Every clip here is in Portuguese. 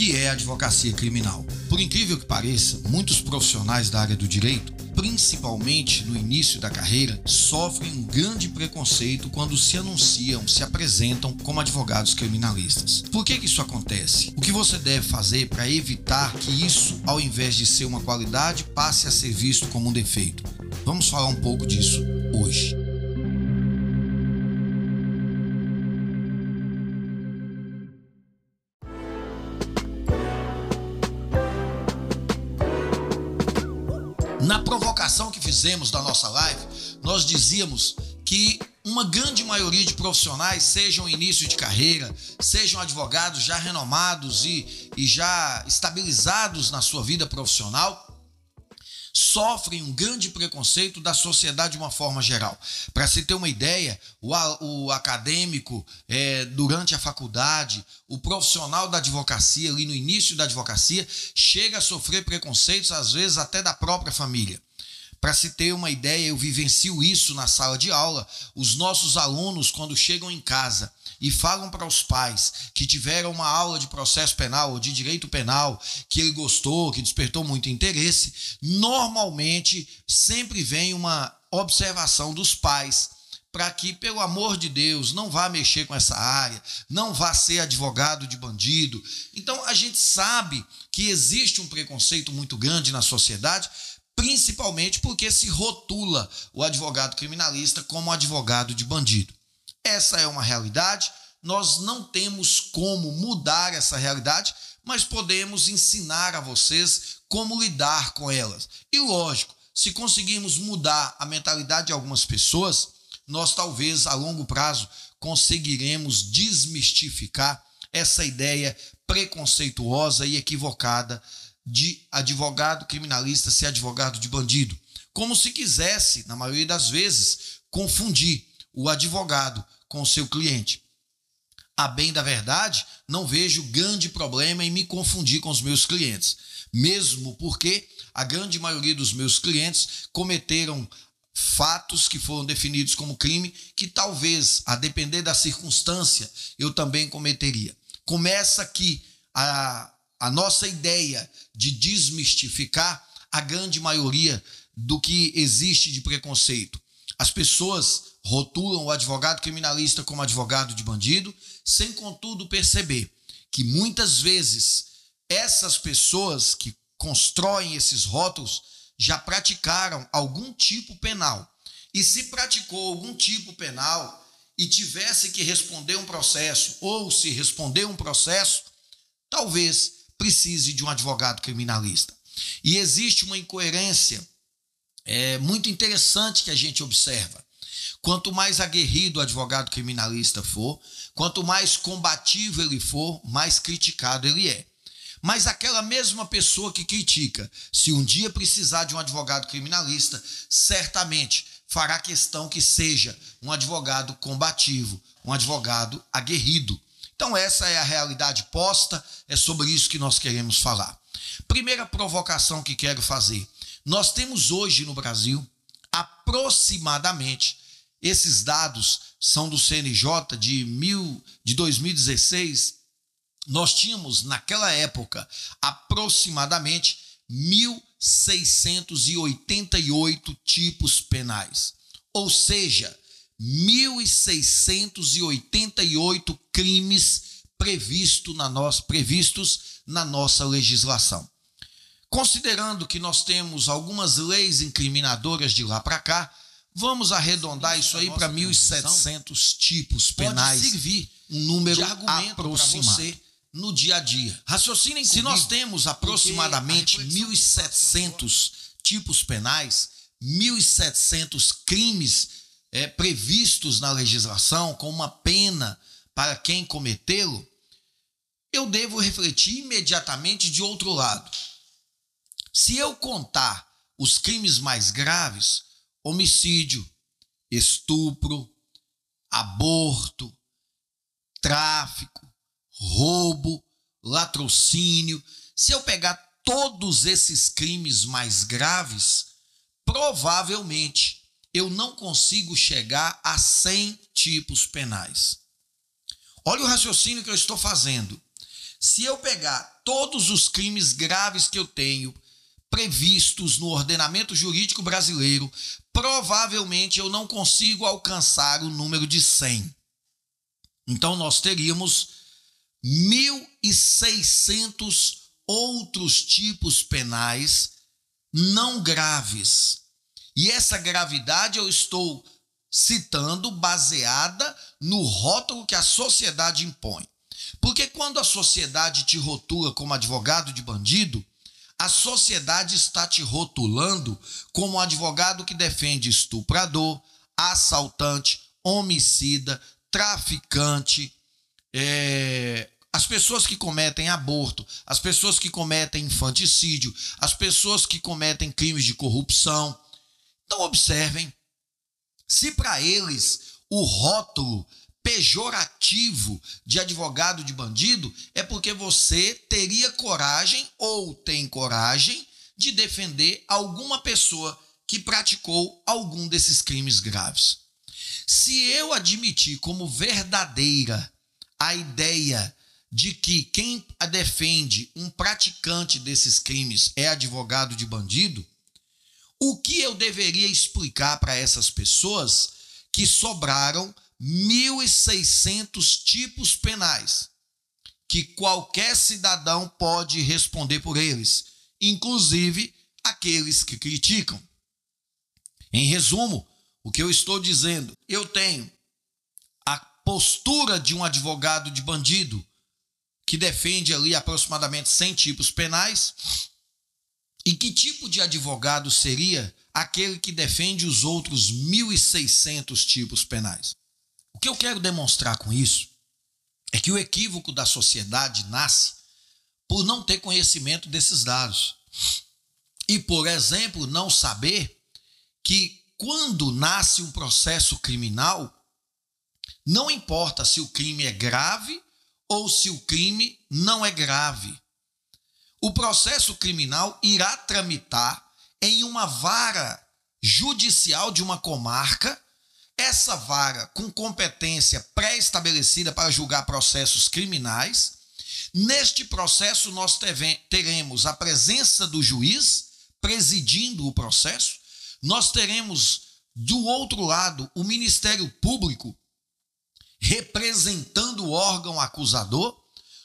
que é advocacia criminal. Por incrível que pareça, muitos profissionais da área do direito, principalmente no início da carreira, sofrem um grande preconceito quando se anunciam, se apresentam como advogados criminalistas. Por que, que isso acontece? O que você deve fazer para evitar que isso, ao invés de ser uma qualidade, passe a ser visto como um defeito? Vamos falar um pouco disso hoje. Fizemos da nossa live, nós dizíamos que uma grande maioria de profissionais, sejam início de carreira, sejam advogados já renomados e, e já estabilizados na sua vida profissional, sofrem um grande preconceito da sociedade de uma forma geral. Para se ter uma ideia, o, o acadêmico, é, durante a faculdade, o profissional da advocacia, ali no início da advocacia, chega a sofrer preconceitos, às vezes até da própria família. Para se ter uma ideia, eu vivencio isso na sala de aula. Os nossos alunos, quando chegam em casa e falam para os pais que tiveram uma aula de processo penal ou de direito penal, que ele gostou, que despertou muito interesse, normalmente sempre vem uma observação dos pais para que, pelo amor de Deus, não vá mexer com essa área, não vá ser advogado de bandido. Então a gente sabe que existe um preconceito muito grande na sociedade, principalmente porque se rotula o advogado criminalista como advogado de bandido. Essa é uma realidade, nós não temos como mudar essa realidade, mas podemos ensinar a vocês como lidar com elas. E lógico, se conseguirmos mudar a mentalidade de algumas pessoas, nós talvez a longo prazo conseguiremos desmistificar essa ideia preconceituosa e equivocada de advogado criminalista ser advogado de bandido. Como se quisesse, na maioria das vezes, confundir o advogado com o seu cliente. A bem da verdade, não vejo grande problema em me confundir com os meus clientes, mesmo porque a grande maioria dos meus clientes cometeram fatos que foram definidos como crime que talvez, a depender da circunstância, eu também cometeria. Começa aqui a, a nossa ideia de desmistificar a grande maioria do que existe de preconceito. As pessoas rotulam o advogado criminalista como advogado de bandido, sem contudo perceber que muitas vezes essas pessoas que constroem esses rótulos já praticaram algum tipo penal. E se praticou algum tipo penal e tivesse que responder um processo, ou se responder um processo, talvez precise de um advogado criminalista. E existe uma incoerência é, muito interessante que a gente observa. Quanto mais aguerrido o advogado criminalista for, quanto mais combativo ele for, mais criticado ele é. Mas aquela mesma pessoa que critica, se um dia precisar de um advogado criminalista, certamente fará questão que seja um advogado combativo, um advogado aguerrido. Então, essa é a realidade posta, é sobre isso que nós queremos falar. Primeira provocação que quero fazer: nós temos hoje no Brasil aproximadamente esses dados são do CNJ de, mil, de 2016. Nós tínhamos, naquela época, aproximadamente 1.688 tipos penais. Ou seja, 1.688 crimes previsto na nossa, previstos na nossa legislação. Considerando que nós temos algumas leis incriminadoras de lá para cá, Vamos arredondar isso aí para 1.700 tipos penais. Pode servir um número aproximado você no dia a dia. Raciocinem Se comigo, nós temos aproximadamente porque a reflexão 1.700 tipos penais, 1.700 crimes é, previstos na legislação com uma pena para quem cometê-lo, eu devo refletir imediatamente de outro lado. Se eu contar os crimes mais graves, homicídio, estupro, aborto, tráfico, roubo, latrocínio. Se eu pegar todos esses crimes mais graves, provavelmente eu não consigo chegar a 100 tipos penais. Olha o raciocínio que eu estou fazendo. Se eu pegar todos os crimes graves que eu tenho previstos no ordenamento jurídico brasileiro, provavelmente eu não consigo alcançar o número de 100. Então nós teríamos 1.600 outros tipos penais não graves. E essa gravidade eu estou citando baseada no rótulo que a sociedade impõe. Porque quando a sociedade te rotula como advogado de bandido, a sociedade está te rotulando como advogado que defende estuprador, assaltante, homicida, traficante, é, as pessoas que cometem aborto, as pessoas que cometem infanticídio, as pessoas que cometem crimes de corrupção. Então, observem: se para eles o rótulo pejorativo de advogado de bandido, é porque você teria coragem ou tem coragem de defender alguma pessoa que praticou algum desses crimes graves. Se eu admitir como verdadeira a ideia de que quem defende um praticante desses crimes é advogado de bandido, o que eu deveria explicar para essas pessoas que sobraram 1.600 tipos penais que qualquer cidadão pode responder por eles, inclusive aqueles que criticam. Em resumo, o que eu estou dizendo, eu tenho a postura de um advogado de bandido que defende ali aproximadamente 100 tipos penais. E que tipo de advogado seria aquele que defende os outros 1.600 tipos penais? O que eu quero demonstrar com isso é que o equívoco da sociedade nasce por não ter conhecimento desses dados. E, por exemplo, não saber que quando nasce um processo criminal, não importa se o crime é grave ou se o crime não é grave. O processo criminal irá tramitar em uma vara judicial de uma comarca. Essa vara com competência pré-estabelecida para julgar processos criminais. Neste processo, nós teremos a presença do juiz presidindo o processo, nós teremos do outro lado o Ministério Público representando o órgão acusador,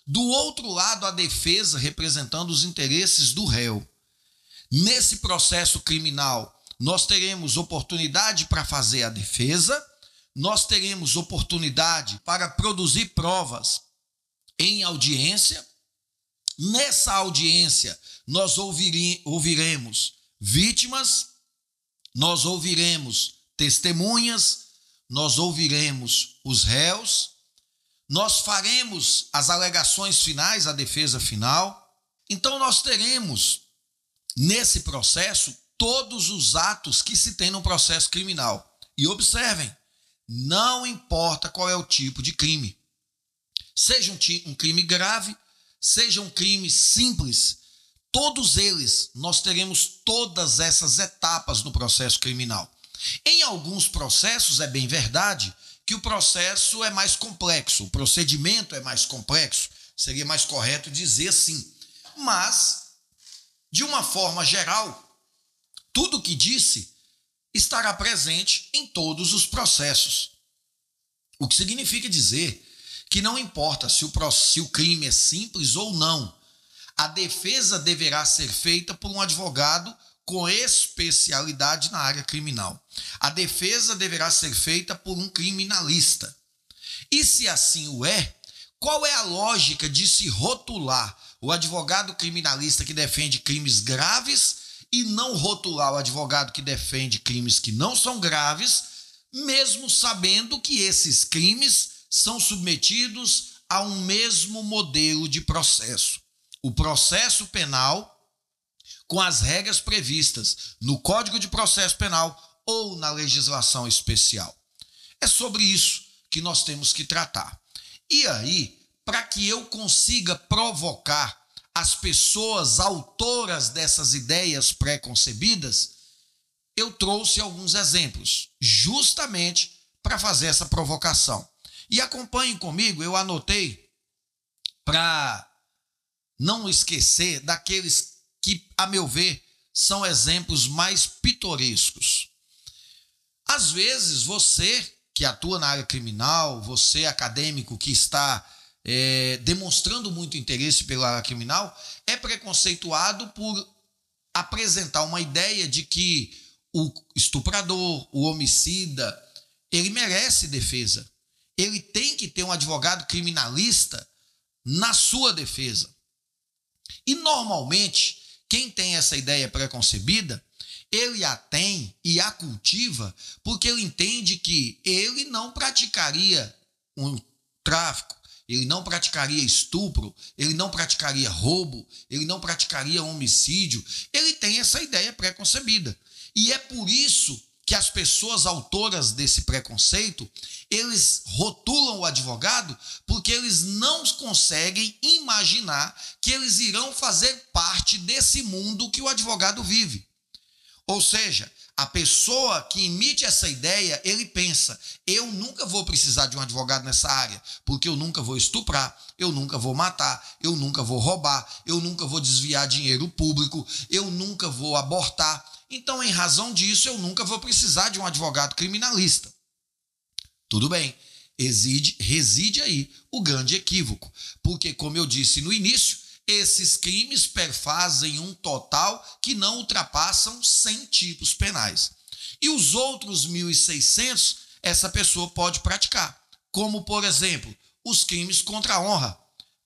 do outro lado a defesa representando os interesses do réu. Nesse processo criminal, nós teremos oportunidade para fazer a defesa, nós teremos oportunidade para produzir provas em audiência. Nessa audiência, nós ouvire, ouviremos vítimas, nós ouviremos testemunhas, nós ouviremos os réus, nós faremos as alegações finais, a defesa final. Então, nós teremos nesse processo todos os atos que se tem no processo criminal. E observem, não importa qual é o tipo de crime. Seja um, um crime grave, seja um crime simples, todos eles nós teremos todas essas etapas no processo criminal. Em alguns processos, é bem verdade que o processo é mais complexo, o procedimento é mais complexo, seria mais correto dizer assim. Mas, de uma forma geral, tudo o que disse estará presente em todos os processos. O que significa dizer que não importa se o, se o crime é simples ou não, a defesa deverá ser feita por um advogado com especialidade na área criminal. A defesa deverá ser feita por um criminalista. E se assim o é, qual é a lógica de se rotular o advogado criminalista que defende crimes graves e não rotular o advogado que defende crimes que não são graves, mesmo sabendo que esses crimes são submetidos a um mesmo modelo de processo. O processo penal, com as regras previstas no Código de Processo Penal ou na legislação especial. É sobre isso que nós temos que tratar. E aí, para que eu consiga provocar as pessoas autoras dessas ideias pré-concebidas, eu trouxe alguns exemplos, justamente para fazer essa provocação. E acompanhem comigo, eu anotei para não esquecer daqueles que, a meu ver, são exemplos mais pitorescos. Às vezes, você que atua na área criminal, você acadêmico que está é, demonstrando muito interesse pela área criminal, é preconceituado por apresentar uma ideia de que o estuprador, o homicida, ele merece defesa. Ele tem que ter um advogado criminalista na sua defesa. E normalmente, quem tem essa ideia preconcebida, ele a tem e a cultiva porque ele entende que ele não praticaria um tráfico, ele não praticaria estupro, ele não praticaria roubo, ele não praticaria homicídio. Ele tem essa ideia preconcebida. E é por isso que as pessoas autoras desse preconceito, eles rotulam o advogado porque eles não conseguem imaginar que eles irão fazer parte desse mundo que o advogado vive. Ou seja, a pessoa que emite essa ideia, ele pensa: eu nunca vou precisar de um advogado nessa área, porque eu nunca vou estuprar, eu nunca vou matar, eu nunca vou roubar, eu nunca vou desviar dinheiro público, eu nunca vou abortar, então, em razão disso, eu nunca vou precisar de um advogado criminalista. Tudo bem, reside, reside aí o grande equívoco, porque, como eu disse no início, esses crimes perfazem um total que não ultrapassam 100 tipos penais. E os outros 1.600, essa pessoa pode praticar, como, por exemplo, os crimes contra a honra,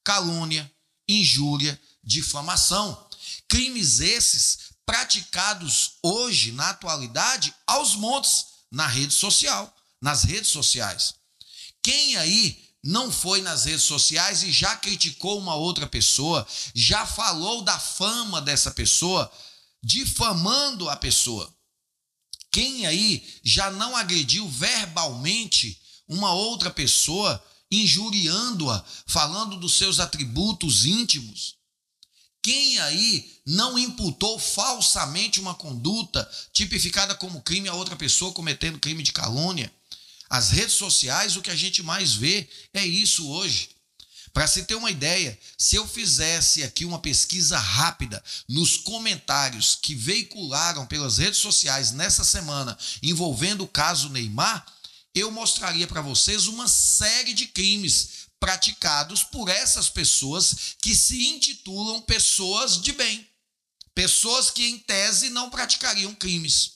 calúnia, injúria, difamação. Crimes esses praticados hoje, na atualidade, aos montes, na rede social, nas redes sociais. Quem aí não foi nas redes sociais e já criticou uma outra pessoa, já falou da fama dessa pessoa, difamando a pessoa? Quem aí já não agrediu verbalmente uma outra pessoa, injuriando-a, falando dos seus atributos íntimos? Quem aí não imputou falsamente uma conduta tipificada como crime a outra pessoa cometendo crime de calúnia? As redes sociais, o que a gente mais vê é isso hoje. Para se ter uma ideia, se eu fizesse aqui uma pesquisa rápida nos comentários que veicularam pelas redes sociais nessa semana envolvendo o caso Neymar, eu mostraria para vocês uma série de crimes praticados por essas pessoas que se intitulam pessoas de bem, pessoas que, em tese, não praticariam crimes.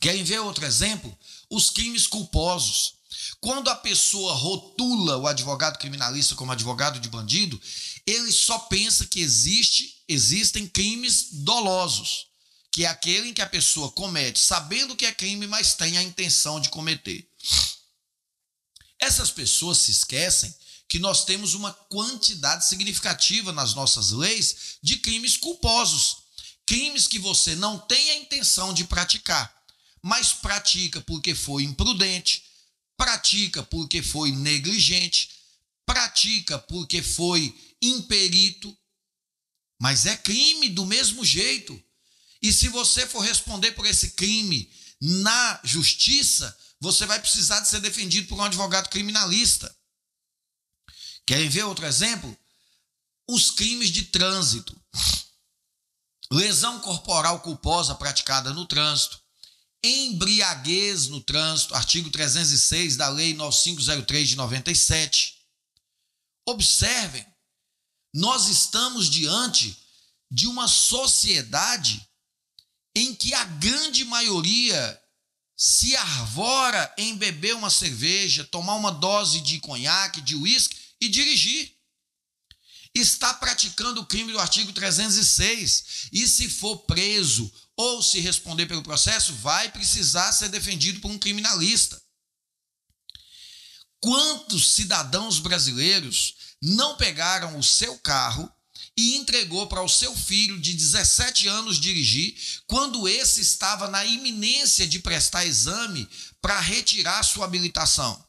Querem ver outro exemplo? Os crimes culposos. Quando a pessoa rotula o advogado criminalista como advogado de bandido, ele só pensa que existe, existem crimes dolosos, que é aquele em que a pessoa comete sabendo que é crime, mas tem a intenção de cometer. Essas pessoas se esquecem que nós temos uma quantidade significativa nas nossas leis de crimes culposos. Crimes que você não tem a intenção de praticar, mas pratica porque foi imprudente, pratica porque foi negligente, pratica porque foi imperito, mas é crime do mesmo jeito. E se você for responder por esse crime na justiça, você vai precisar de ser defendido por um advogado criminalista. Querem ver outro exemplo? Os crimes de trânsito. Lesão corporal culposa praticada no trânsito. Embriaguez no trânsito, artigo 306 da Lei 9503 de 97. Observem, nós estamos diante de uma sociedade em que a grande maioria se arvora em beber uma cerveja, tomar uma dose de conhaque, de uísque e dirigir. Está praticando o crime do artigo 306 e, se for preso ou se responder pelo processo, vai precisar ser defendido por um criminalista. Quantos cidadãos brasileiros não pegaram o seu carro e entregou para o seu filho de 17 anos dirigir, quando esse estava na iminência de prestar exame para retirar sua habilitação.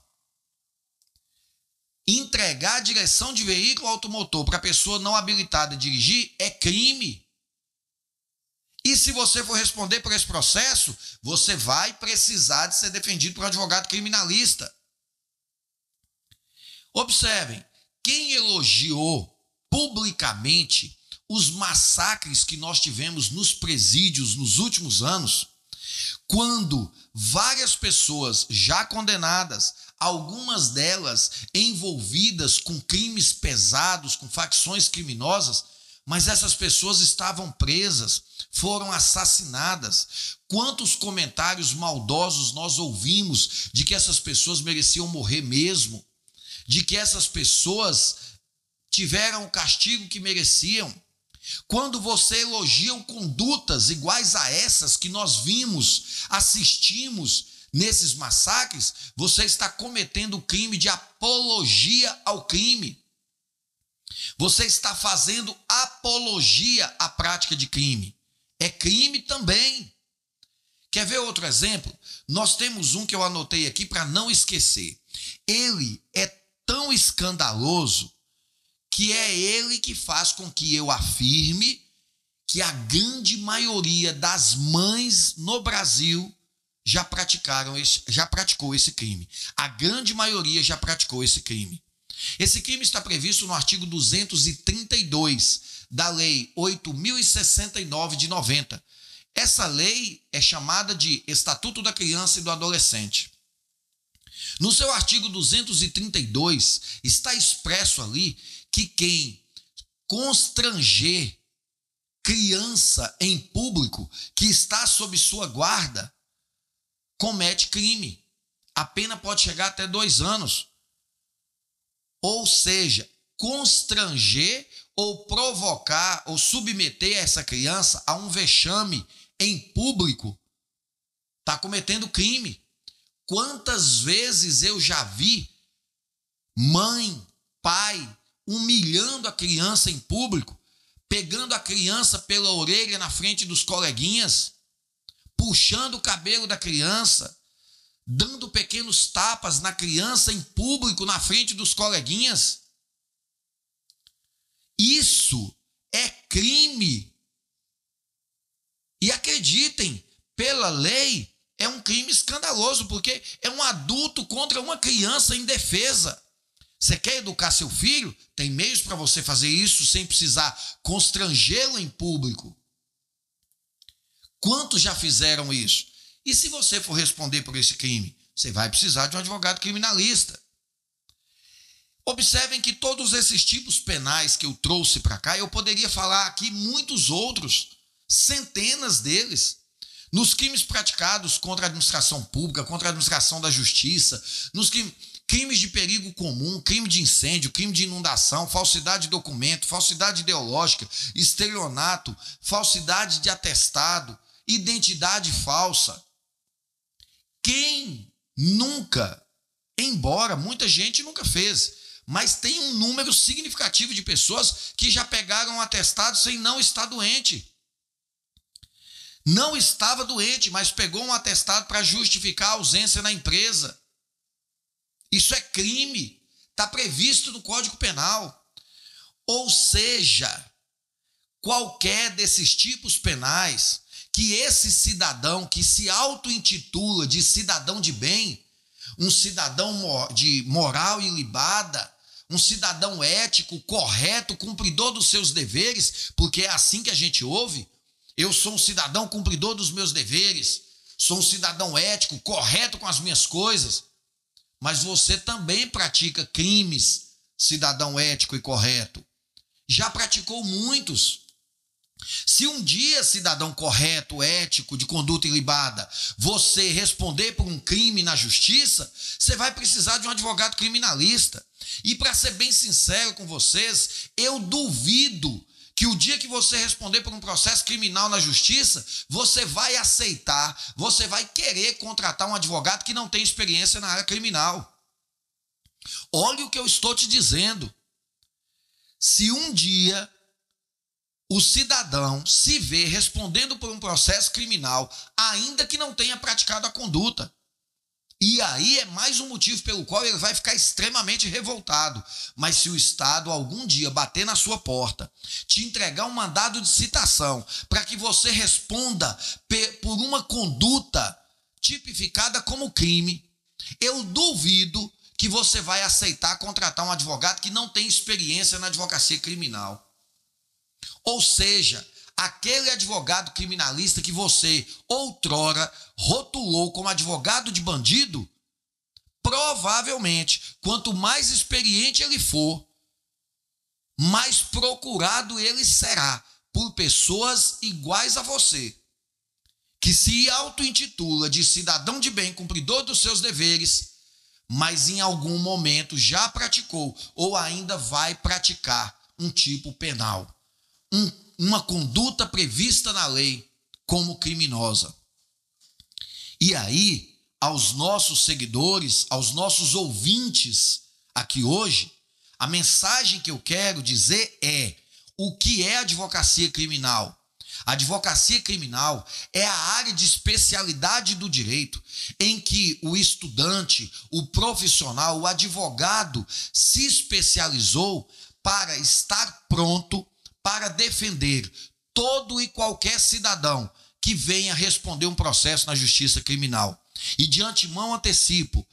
entregar a direção de veículo automotor para pessoa não habilitada a dirigir é crime. E se você for responder por esse processo, você vai precisar de ser defendido por um advogado criminalista. Observem, quem elogiou publicamente os massacres que nós tivemos nos presídios nos últimos anos, quando várias pessoas já condenadas, algumas delas envolvidas com crimes pesados, com facções criminosas, mas essas pessoas estavam presas, foram assassinadas. Quantos comentários maldosos nós ouvimos de que essas pessoas mereciam morrer mesmo, de que essas pessoas tiveram o castigo que mereciam. Quando você elogia condutas iguais a essas que nós vimos, assistimos nesses massacres, você está cometendo o crime de apologia ao crime. Você está fazendo apologia à prática de crime. É crime também. Quer ver outro exemplo? Nós temos um que eu anotei aqui para não esquecer. Ele é tão escandaloso que é ele que faz com que eu afirme que a grande maioria das mães no Brasil já praticaram esse, já praticou esse crime. A grande maioria já praticou esse crime. Esse crime está previsto no artigo 232 da Lei 8069 de 90. Essa lei é chamada de Estatuto da Criança e do Adolescente. No seu artigo 232 está expresso ali que quem constranger criança em público que está sob sua guarda comete crime. A pena pode chegar até dois anos. Ou seja, constranger ou provocar ou submeter essa criança a um vexame em público está cometendo crime. Quantas vezes eu já vi mãe, pai humilhando a criança em público, pegando a criança pela orelha na frente dos coleguinhas, puxando o cabelo da criança, dando pequenos tapas na criança em público na frente dos coleguinhas. Isso é crime. E acreditem, pela lei, é um crime escandaloso, porque é um adulto contra uma criança indefesa. Você quer educar seu filho? Tem meios para você fazer isso sem precisar constrangê-lo em público. Quantos já fizeram isso? E se você for responder por esse crime, você vai precisar de um advogado criminalista. Observem que todos esses tipos penais que eu trouxe para cá, eu poderia falar aqui muitos outros, centenas deles. Nos crimes praticados contra a administração pública, contra a administração da justiça, nos crimes de perigo comum, crime de incêndio, crime de inundação, falsidade de documento, falsidade ideológica, estelionato, falsidade de atestado, identidade falsa. Quem nunca, embora muita gente nunca fez, mas tem um número significativo de pessoas que já pegaram um atestado sem não estar doente. Não estava doente, mas pegou um atestado para justificar a ausência na empresa. Isso é crime, está previsto no Código Penal. Ou seja, qualquer desses tipos penais que esse cidadão que se auto-intitula de cidadão de bem, um cidadão de moral ilibada, um cidadão ético, correto, cumpridor dos seus deveres, porque é assim que a gente ouve. Eu sou um cidadão cumpridor dos meus deveres, sou um cidadão ético, correto com as minhas coisas. Mas você também pratica crimes, cidadão ético e correto. Já praticou muitos. Se um dia, cidadão correto, ético, de conduta ilibada, você responder por um crime na justiça, você vai precisar de um advogado criminalista. E para ser bem sincero com vocês, eu duvido que o dia que você responder por um processo criminal na justiça, você vai aceitar, você vai querer contratar um advogado que não tem experiência na área criminal. Olha o que eu estou te dizendo. Se um dia o cidadão se vê respondendo por um processo criminal, ainda que não tenha praticado a conduta. E aí é mais um motivo pelo qual ele vai ficar extremamente revoltado. Mas se o Estado algum dia bater na sua porta, te entregar um mandado de citação para que você responda por uma conduta tipificada como crime, eu duvido que você vai aceitar contratar um advogado que não tem experiência na advocacia criminal. Ou seja, aquele advogado criminalista que você outrora rotulou como advogado de bandido, provavelmente, quanto mais experiente ele for, mais procurado ele será por pessoas iguais a você, que se auto-intitula de cidadão de bem, cumpridor dos seus deveres, mas em algum momento já praticou ou ainda vai praticar um tipo penal, um uma conduta prevista na lei como criminosa. E aí, aos nossos seguidores, aos nossos ouvintes aqui hoje, a mensagem que eu quero dizer é: o que é advocacia criminal? Advocacia criminal é a área de especialidade do direito em que o estudante, o profissional, o advogado se especializou para estar pronto para defender todo e qualquer cidadão que venha responder um processo na justiça criminal. E de antemão antecipo,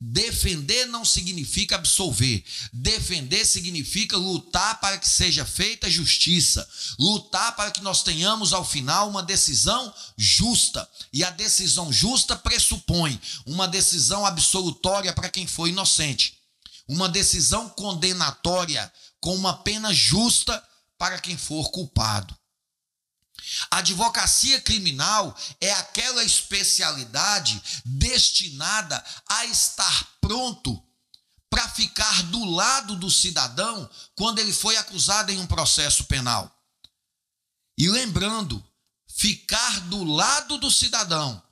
defender não significa absolver. Defender significa lutar para que seja feita justiça, lutar para que nós tenhamos ao final uma decisão justa. E a decisão justa pressupõe uma decisão absolutória para quem foi inocente, uma decisão condenatória com uma pena justa para quem for culpado. A advocacia criminal é aquela especialidade destinada a estar pronto para ficar do lado do cidadão quando ele foi acusado em um processo penal. E lembrando, ficar do lado do cidadão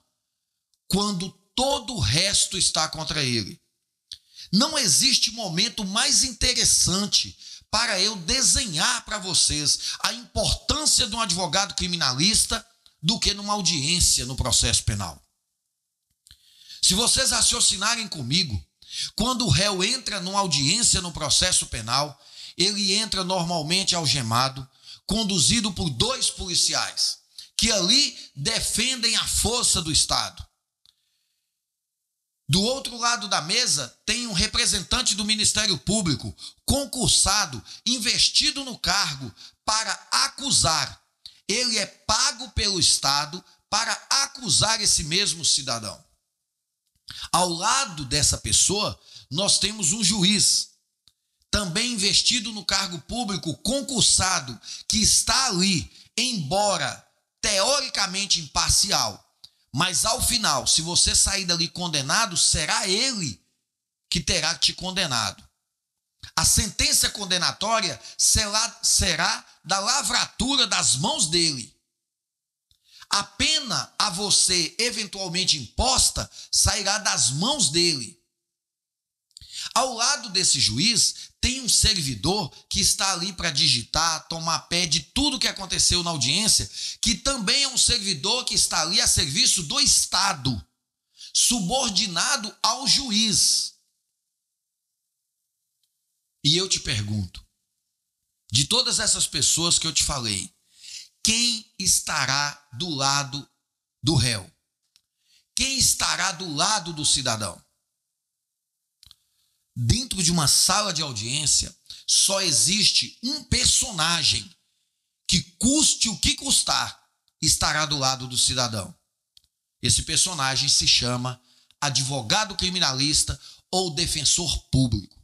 quando todo o resto está contra ele. Não existe momento mais interessante para eu desenhar para vocês a importância de um advogado criminalista do que numa audiência no processo penal. Se vocês raciocinarem comigo, quando o réu entra numa audiência no processo penal, ele entra normalmente algemado, conduzido por dois policiais, que ali defendem a força do Estado. Do outro lado da mesa tem um representante do Ministério Público, concursado, investido no cargo para acusar. Ele é pago pelo Estado para acusar esse mesmo cidadão. Ao lado dessa pessoa, nós temos um juiz, também investido no cargo público, concursado, que está ali, embora teoricamente imparcial, mas ao final, se você sair dali condenado, será ele que terá te condenado. A sentença condenatória será, da lavratura das mãos dele. A pena a você eventualmente imposta sairá das mãos dele. Ao lado desse juiz tem um servidor que está ali para digitar, tomar pé de tudo que aconteceu na audiência, que também é um servidor que está ali a serviço do Estado, subordinado ao juiz. E eu te pergunto, de todas essas pessoas que eu te falei, quem estará do lado do réu? Quem estará do lado do cidadão? Dentro de uma sala de audiência, só existe um personagem que, custe o que custar, estará do lado do cidadão. Esse personagem se chama advogado criminalista ou defensor público.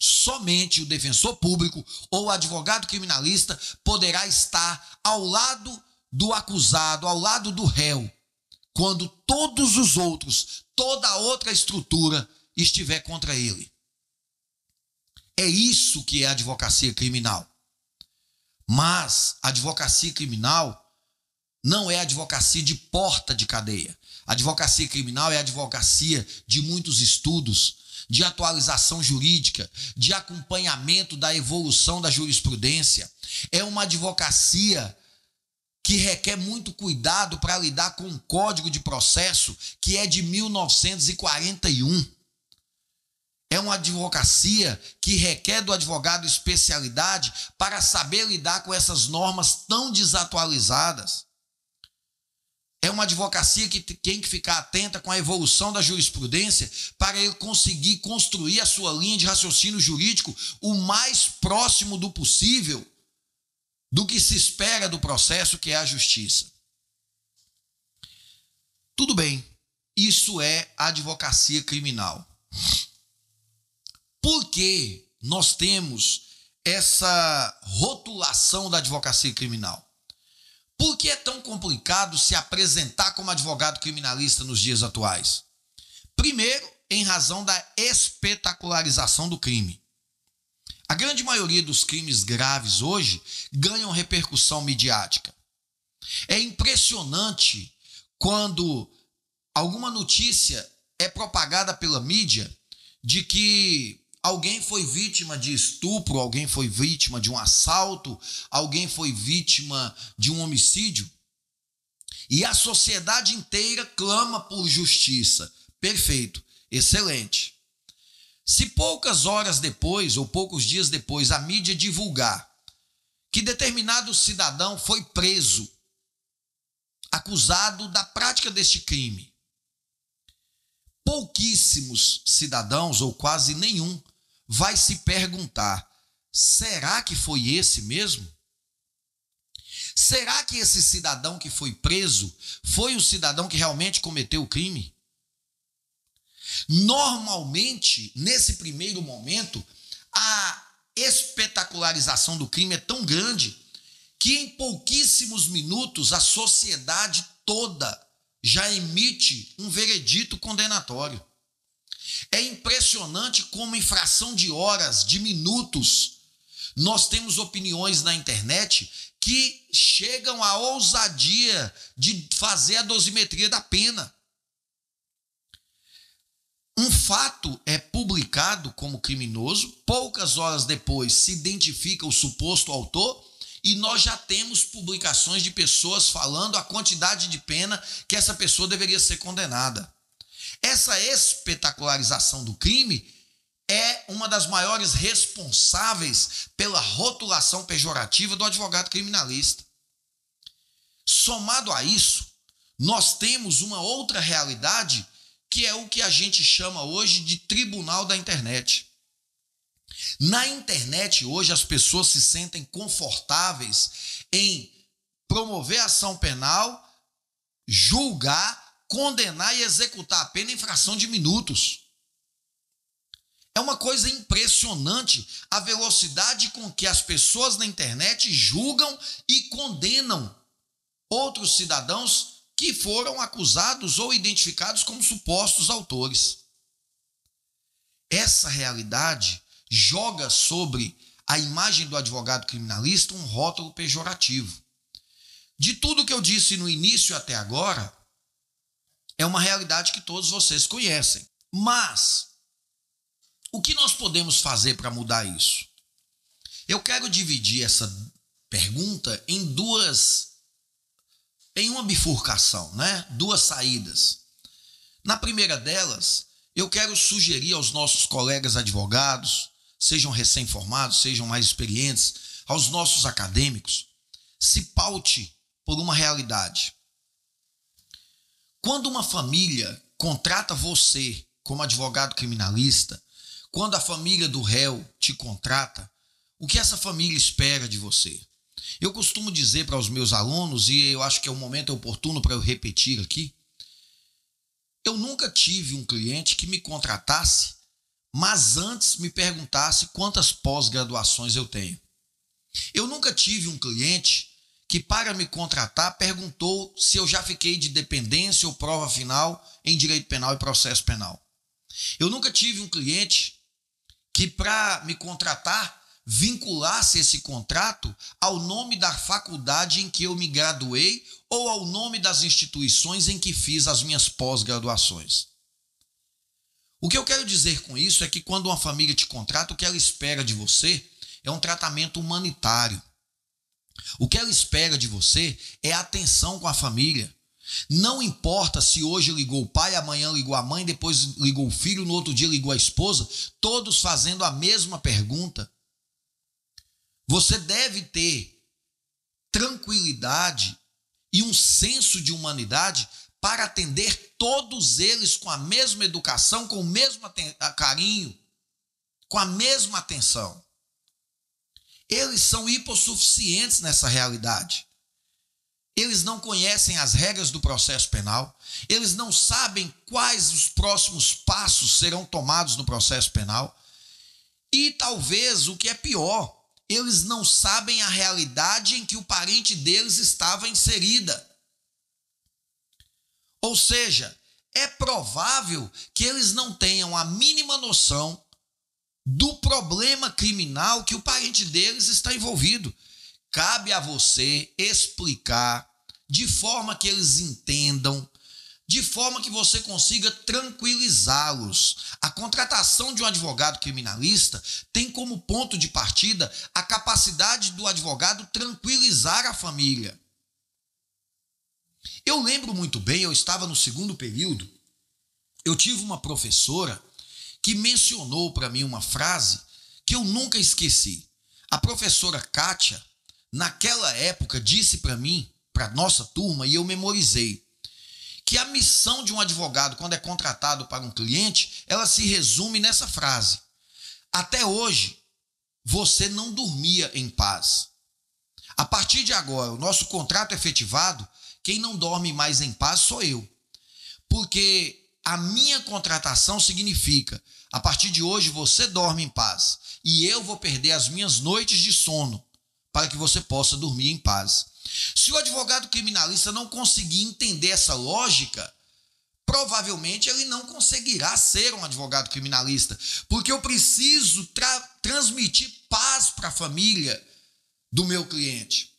Somente o defensor público ou advogado criminalista poderá estar ao lado do acusado, ao lado do réu, quando todos os outros, toda outra estrutura estiver contra ele. É isso que é advocacia criminal. Mas advocacia criminal não é advocacia de porta de cadeia. Advocacia criminal é advocacia de muitos estudos, de atualização jurídica, de acompanhamento da evolução da jurisprudência. É uma advocacia que requer muito cuidado para lidar com um código de processo que é de 1941. É uma advocacia que requer do advogado especialidade para saber lidar com essas normas tão desatualizadas. É uma advocacia que tem que ficar atenta com a evolução da jurisprudência para ele conseguir construir a sua linha de raciocínio jurídico o mais próximo do possível do que se espera do processo, que é a justiça. Tudo bem, isso é advocacia criminal. Por que nós temos essa rotulação da advocacia criminal? Por que é tão complicado se apresentar como advogado criminalista nos dias atuais? Primeiro, em razão da espetacularização do crime. A grande maioria dos crimes graves hoje ganham repercussão midiática. É impressionante quando alguma notícia é propagada pela mídia de que alguém foi vítima de estupro, alguém foi vítima de um assalto, alguém foi vítima de um homicídio. E a sociedade inteira clama por justiça. Perfeito, excelente. Se poucas horas depois ou poucos dias depois a mídia divulgar que determinado cidadão foi preso, acusado da prática deste crime, pouquíssimos cidadãos ou quase nenhum vai se perguntar: será que foi esse mesmo? Será que esse cidadão que foi preso foi o cidadão que realmente cometeu o crime? Normalmente, nesse primeiro momento, a espetacularização do crime é tão grande que em pouquíssimos minutos a sociedade toda já emite um veredito condenatório. É impressionante como em fração de horas, de minutos, nós temos opiniões na internet que chegam à ousadia de fazer a dosimetria da pena. Um fato é publicado como criminoso, poucas horas depois se identifica o suposto autor e nós já temos publicações de pessoas falando a quantidade de pena que essa pessoa deveria ser condenada. Essa espetacularização do crime é uma das maiores responsáveis pela rotulação pejorativa do advogado criminalista. Somado a isso, nós temos uma outra realidade que é o que a gente chama hoje de tribunal da internet. Na internet, hoje, as pessoas se sentem confortáveis em promover ação penal, julgar, condenar e executar a pena em fração de minutos. É uma coisa impressionante a velocidade com que as pessoas na internet julgam e condenam outros cidadãos que foram acusados ou identificados como supostos autores. Essa realidade joga sobre a imagem do advogado criminalista um rótulo pejorativo. De tudo que eu disse no início até agora, é uma realidade que todos vocês conhecem. Mas o que nós podemos fazer para mudar isso? Eu quero dividir essa pergunta em duas em uma bifurcação, né? Duas saídas. Na primeira delas, eu quero sugerir aos nossos colegas advogados, sejam recém-formados, sejam mais experientes, aos nossos acadêmicos, se paute por uma realidade. Quando uma família contrata você como advogado criminalista, quando a família do réu te contrata, o que essa família espera de você? Eu costumo dizer para os meus alunos, e eu acho que é o momento oportuno para eu repetir aqui, eu nunca tive um cliente que me contratasse, mas antes me perguntasse quantas pós-graduações eu tenho. Eu nunca tive um cliente que, para me contratar, perguntou se eu já fiquei de dependência ou prova final em direito penal e processo penal. Eu nunca tive um cliente que, para me contratar, vinculasse esse contrato ao nome da faculdade em que eu me graduei ou ao nome das instituições em que fiz as minhas pós-graduações. O que eu quero dizer com isso é que quando uma família te contrata, o que ela espera de você é um tratamento humanitário. O que ela espera de você é atenção com a família. Não importa se hoje ligou o pai, amanhã ligou a mãe, depois ligou o filho, no outro dia ligou a esposa, todos fazendo a mesma pergunta. Você deve ter tranquilidade e um senso de humanidade para atender todos eles com a mesma educação, com o mesmo carinho, com a mesma atenção. Eles são hipossuficientes nessa realidade. Eles não conhecem as regras do processo penal, eles não sabem quais os próximos passos serão tomados no processo penal. E talvez o que é pior, eles não sabem a realidade em que o parente deles estava inserida. Ou seja, é provável que eles não tenham a mínima noção do problema criminal que o parente deles está envolvido. Cabe a você explicar de forma que eles entendam, de forma que você consiga tranquilizá-los. A contratação de um advogado criminalista tem como ponto de partida a capacidade do advogado tranquilizar a família. Eu lembro muito bem, eu estava no segundo período, eu tive uma professora que mencionou para mim uma frase que eu nunca esqueci. A professora Kátia naquela época, disse para mim, para nossa turma, e eu memorizei, que a missão de um advogado, quando é contratado para um cliente, ela se resume nessa frase: Até hoje, você não dormia em paz. A partir de agora, o nosso contrato efetivado, quem não dorme mais em paz sou eu. Porque a minha contratação significa: a partir de hoje você dorme em paz e eu vou perder as minhas noites de sono para que você possa dormir em paz. Se o advogado criminalista não conseguir entender essa lógica, provavelmente ele não conseguirá ser um advogado criminalista, porque eu preciso tra transmitir paz para a família do meu cliente.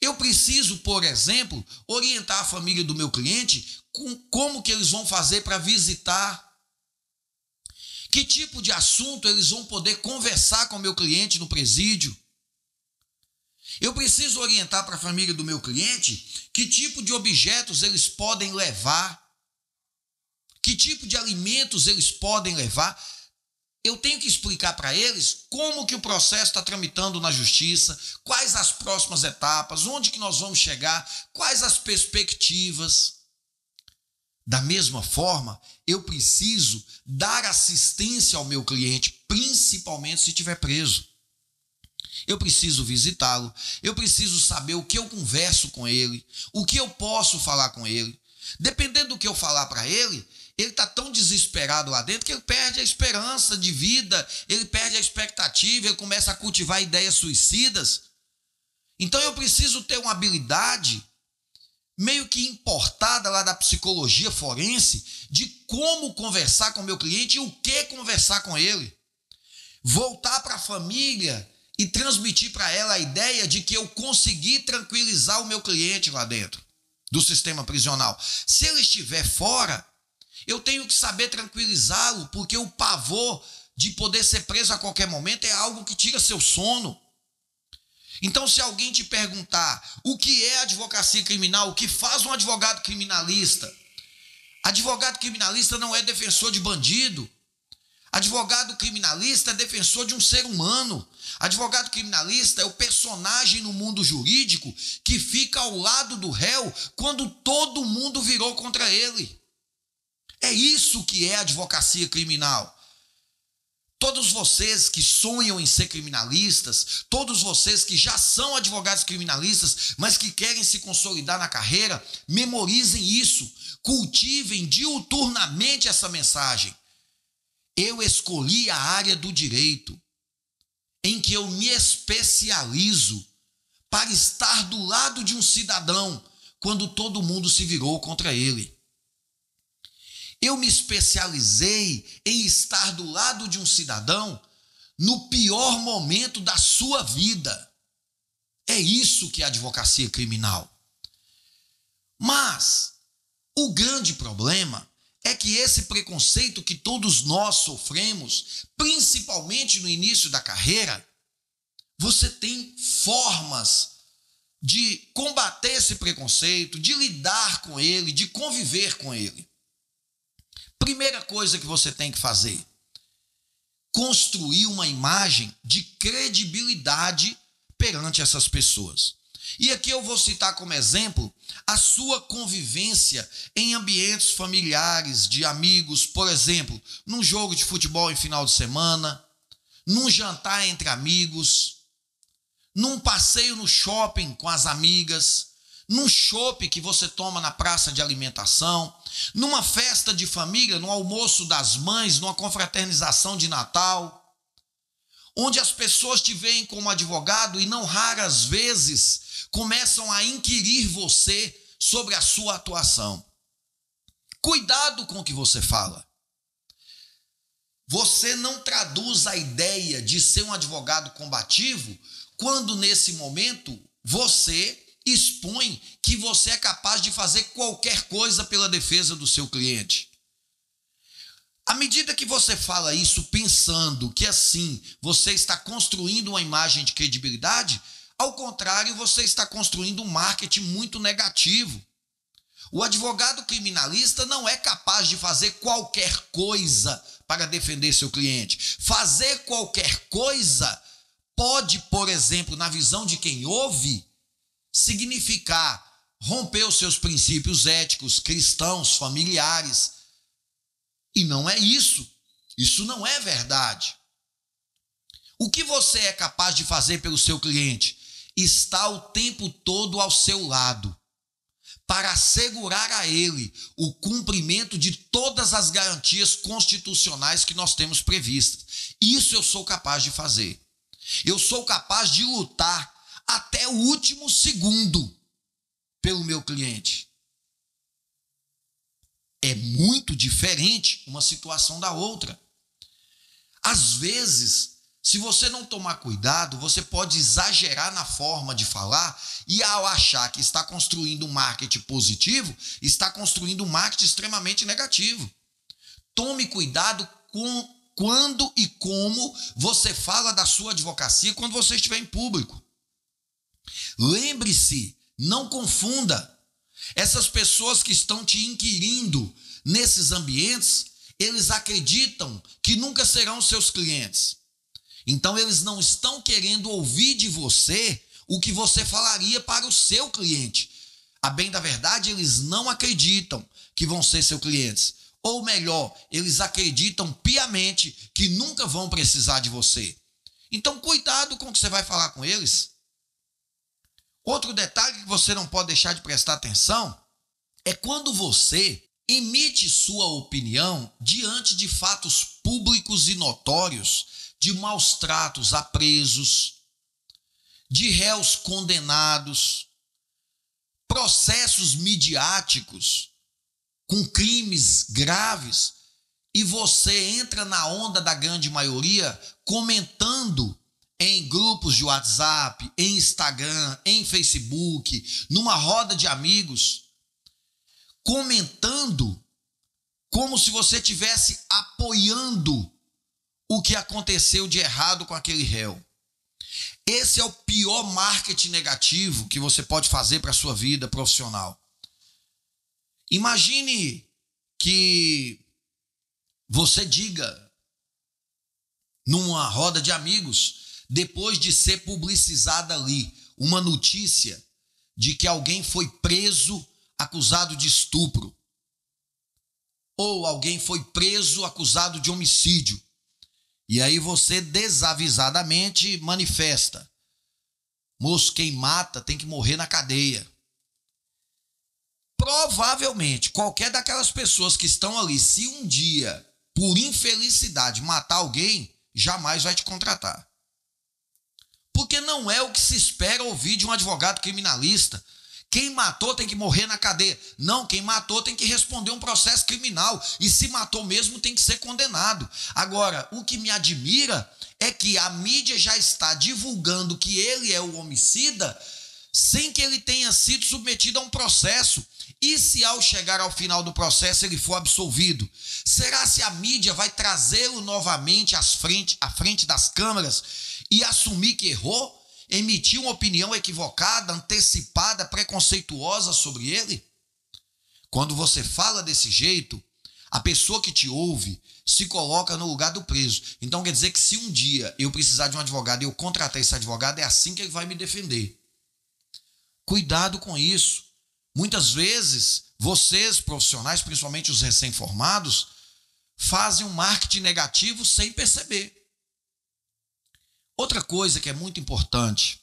Eu preciso, por exemplo, orientar a família do meu cliente com como que eles vão fazer para visitar que tipo de assunto eles vão poder conversar com o meu cliente no presídio? Eu preciso orientar para a família do meu cliente que tipo de objetos eles podem levar, que tipo de alimentos eles podem levar. Eu tenho que explicar para eles como que o processo está tramitando na justiça, quais as próximas etapas, onde que nós vamos chegar, quais as perspectivas. Da mesma forma, eu preciso dar assistência ao meu cliente, principalmente se estiver preso eu preciso visitá-lo, eu preciso saber o que eu converso com ele, o que eu posso falar com ele. Dependendo do que eu falar para ele, ele está tão desesperado lá dentro que ele perde a esperança de vida, ele perde a expectativa, ele começa a cultivar ideias suicidas. Então eu preciso ter uma habilidade meio que importada lá da psicologia forense de como conversar com meu cliente e o que conversar com ele. Voltar para a família e transmitir para ela a ideia de que eu consegui tranquilizar o meu cliente lá dentro do sistema prisional. Se ele estiver fora, eu tenho que saber tranquilizá-lo, porque o pavor de poder ser preso a qualquer momento é algo que tira seu sono. Então, se alguém te perguntar o que é advocacia criminal, o que faz um advogado criminalista, advogado criminalista não é defensor de bandido. Advogado criminalista é defensor de um ser humano. Advogado criminalista é o personagem no mundo jurídico que fica ao lado do réu quando todo mundo virou contra ele. É isso que é advocacia criminal. Todos vocês que sonham em ser criminalistas, todos vocês que já são advogados criminalistas, mas que querem se consolidar na carreira, memorizem isso, cultivem diuturnamente essa mensagem. Eu escolhi a área do direito em que eu me especializo para estar do lado de um cidadão quando todo mundo se virou contra ele. Eu me especializei em estar do lado de um cidadão no pior momento da sua vida. É isso que é advocacia criminal. Mas o grande problema é que esse preconceito que todos nós sofremos, principalmente no início da carreira, você tem formas de combater esse preconceito, de lidar com ele, de conviver com ele. Primeira coisa que você tem que fazer: construir uma imagem de credibilidade perante essas pessoas. E aqui eu vou citar como exemplo a sua convivência em ambientes familiares, de amigos, por exemplo, num jogo de futebol em final de semana, num jantar entre amigos, num passeio no shopping com as amigas, num chopp que você toma na praça de alimentação, numa festa de família, no almoço das mães, numa confraternização de Natal, onde as pessoas te veem como advogado e não raras vezes começam a inquirir você sobre a sua atuação. Cuidado com o que você fala. Você não traduz a ideia de ser um advogado combativo quando nesse momento você expõe que você é capaz de fazer qualquer coisa pela defesa do seu cliente. À medida que você fala isso pensando que assim você está construindo uma imagem de credibilidade, ao contrário, você está construindo um marketing muito negativo. O advogado criminalista não é capaz de fazer qualquer coisa para defender seu cliente. Fazer qualquer coisa pode, por exemplo, na visão de quem ouve, significar romper os seus princípios éticos, cristãos, familiares. E não é isso. Isso não é verdade. O que você é capaz de fazer pelo seu cliente está o tempo todo ao seu lado para assegurar a ele o cumprimento de todas as garantias constitucionais que nós temos previstas. Isso eu sou capaz de fazer. Eu sou capaz de lutar até o último segundo pelo meu cliente. É muito diferente uma situação da outra. Às vezes, se você não tomar cuidado, você pode exagerar na forma de falar e ao achar que está construindo um marketing positivo, está construindo um marketing extremamente negativo. Tome cuidado com quando e como você fala da sua advocacia quando você estiver em público. Lembre-se, não confunda. Essas pessoas que estão te inquirindo nesses ambientes, eles acreditam que nunca serão seus clientes. Então eles não estão querendo ouvir de você o que você falaria para o seu cliente. A bem da verdade, eles não acreditam que vão ser seus clientes. Ou melhor, eles acreditam piamente que nunca vão precisar de você. Então, cuidado com o que você vai falar com eles. Outro detalhe que você não pode deixar de prestar atenção é quando você emite sua opinião diante de fatos públicos e notórios de maus tratos a presos, de réus condenados, processos midiáticos com crimes graves e você entra na onda da grande maioria comentando em grupos de WhatsApp, em Instagram, em Facebook, numa roda de amigos, comentando como se você estivesse apoiando o que aconteceu de errado com aquele réu. Esse é o pior marketing negativo que você pode fazer para a sua vida profissional. Imagine que você diga numa roda de amigos depois de ser publicizada ali uma notícia de que alguém foi preso acusado de estupro, ou alguém foi preso acusado de homicídio, e aí você desavisadamente manifesta: moço, quem mata tem que morrer na cadeia. Provavelmente, qualquer daquelas pessoas que estão ali, se um dia, por infelicidade, matar alguém, jamais vai te contratar. Porque não é o que se espera ouvir de um advogado criminalista. Quem matou tem que morrer na cadeia. Não, quem matou tem que responder um processo criminal. E se matou mesmo, tem que ser condenado. Agora, o que me admira é que a mídia já está divulgando que ele é o homicida sem que ele tenha sido submetido a um processo. E se ao chegar ao final do processo ele for absolvido? Será se a mídia vai trazê-lo novamente à frente, à frente das câmeras e assumir que errou? emitir uma opinião equivocada, antecipada, preconceituosa sobre ele? Quando você fala desse jeito, a pessoa que te ouve se coloca no lugar do preso. Então quer dizer que se um dia eu precisar de um advogado e eu contratar esse advogado, é assim que ele vai me defender. Cuidado com isso. Muitas vezes, vocês, profissionais, principalmente os recém-formados, fazem um marketing negativo sem perceber. Outra coisa que é muito importante.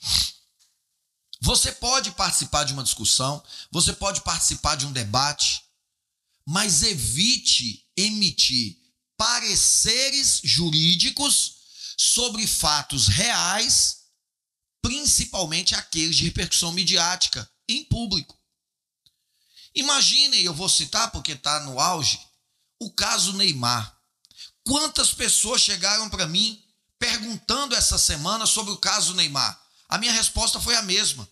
Você pode participar de uma discussão, você pode participar de um debate, mas evite emitir pareceres jurídicos sobre fatos reais, principalmente aqueles de repercussão midiática em público. Imaginem, eu vou citar porque está no auge, o caso Neymar. Quantas pessoas chegaram para mim perguntando essa semana sobre o caso Neymar? A minha resposta foi a mesma.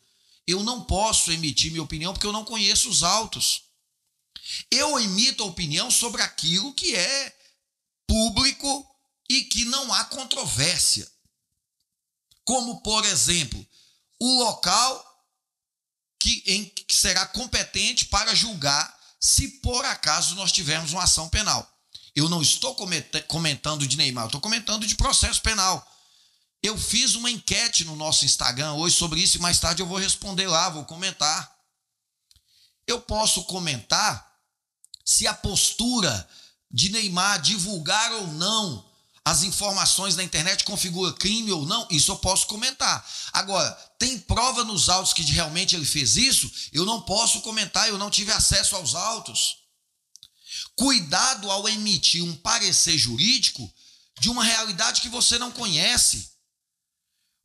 Eu não posso emitir minha opinião porque eu não conheço os autos. Eu emito a opinião sobre aquilo que é público e que não há controvérsia. Como, por exemplo, o local que, em, que será competente para julgar se por acaso nós tivermos uma ação penal. Eu não estou comentando de Neymar, eu estou comentando de processo penal. Eu fiz uma enquete no nosso Instagram hoje sobre isso e mais tarde eu vou responder lá, vou comentar. Eu posso comentar se a postura de Neymar divulgar ou não as informações na internet configura crime ou não, isso eu posso comentar. Agora, tem prova nos autos que realmente ele fez isso? Eu não posso comentar, eu não tive acesso aos autos. Cuidado ao emitir um parecer jurídico de uma realidade que você não conhece.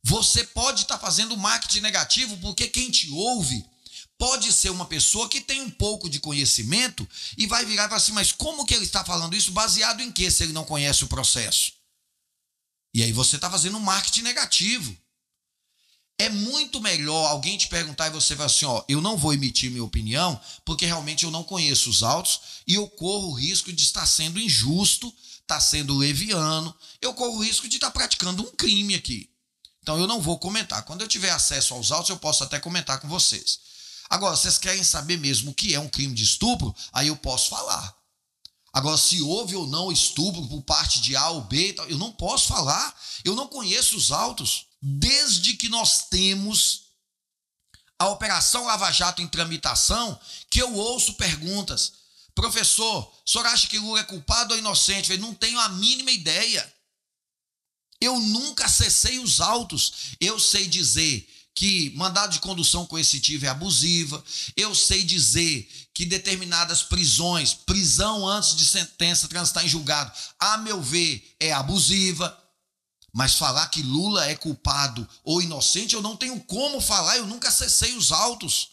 Você pode estar tá fazendo marketing negativo porque quem te ouve pode ser uma pessoa que tem um pouco de conhecimento e vai virar e falar assim: mas como que ele está falando isso? Baseado em que se ele não conhece o processo? E aí você está fazendo marketing negativo. Muito melhor alguém te perguntar e você falar assim: ó, eu não vou emitir minha opinião porque realmente eu não conheço os autos e eu corro o risco de estar sendo injusto, estar tá sendo leviano, eu corro o risco de estar praticando um crime aqui. Então eu não vou comentar. Quando eu tiver acesso aos autos, eu posso até comentar com vocês. Agora, vocês querem saber mesmo o que é um crime de estupro? Aí eu posso falar. Agora, se houve ou não estupro por parte de A ou B, eu não posso falar. Eu não conheço os autos. Desde que nós temos a Operação Lava Jato em tramitação, que eu ouço perguntas. Professor, o senhor acha que Lula é culpado ou inocente? Eu não tenho a mínima ideia. Eu nunca acessei os autos. Eu sei dizer que mandado de condução coercitiva é abusiva. Eu sei dizer que determinadas prisões, prisão antes de sentença transitar em julgado, a meu ver, é abusiva. Mas falar que Lula é culpado ou inocente, eu não tenho como falar, eu nunca acessei os autos.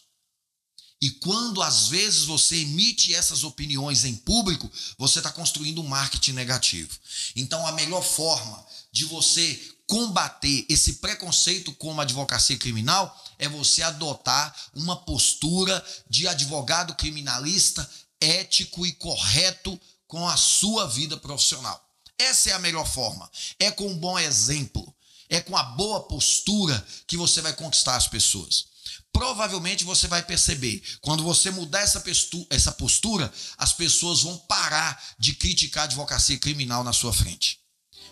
E quando às vezes você emite essas opiniões em público, você está construindo um marketing negativo. Então, a melhor forma de você combater esse preconceito com a advocacia criminal é você adotar uma postura de advogado criminalista ético e correto com a sua vida profissional. Essa é a melhor forma. É com um bom exemplo, é com a boa postura que você vai conquistar as pessoas. Provavelmente você vai perceber, quando você mudar essa postura, as pessoas vão parar de criticar a advocacia criminal na sua frente.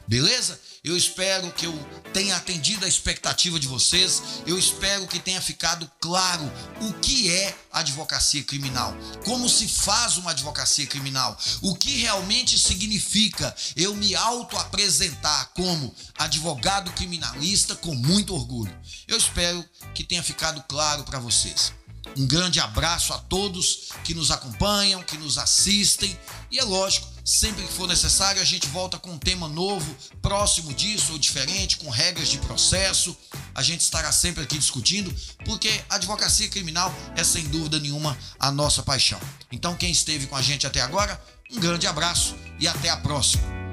Beleza? Eu espero que eu tenha atendido a expectativa de vocês. Eu espero que tenha ficado claro o que é advocacia criminal, como se faz uma advocacia criminal, o que realmente significa eu me auto-apresentar como advogado criminalista com muito orgulho. Eu espero que tenha ficado claro para vocês. Um grande abraço a todos que nos acompanham, que nos assistem e é lógico Sempre que for necessário, a gente volta com um tema novo, próximo disso ou diferente, com regras de processo. A gente estará sempre aqui discutindo, porque advocacia criminal é sem dúvida nenhuma a nossa paixão. Então, quem esteve com a gente até agora, um grande abraço e até a próxima.